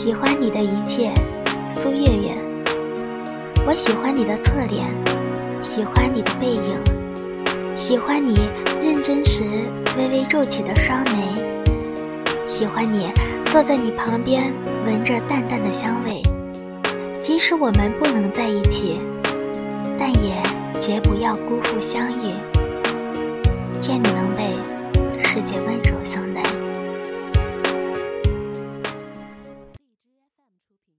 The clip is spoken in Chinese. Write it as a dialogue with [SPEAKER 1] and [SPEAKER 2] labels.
[SPEAKER 1] 喜欢你的一切苏月月我喜欢你的侧脸喜欢你的背影喜欢你认真时微微皱起的双眉喜欢你坐在你旁边闻着淡淡的香味即使我们不能在一起但也绝不要辜负相遇。愿你能被世界温柔。品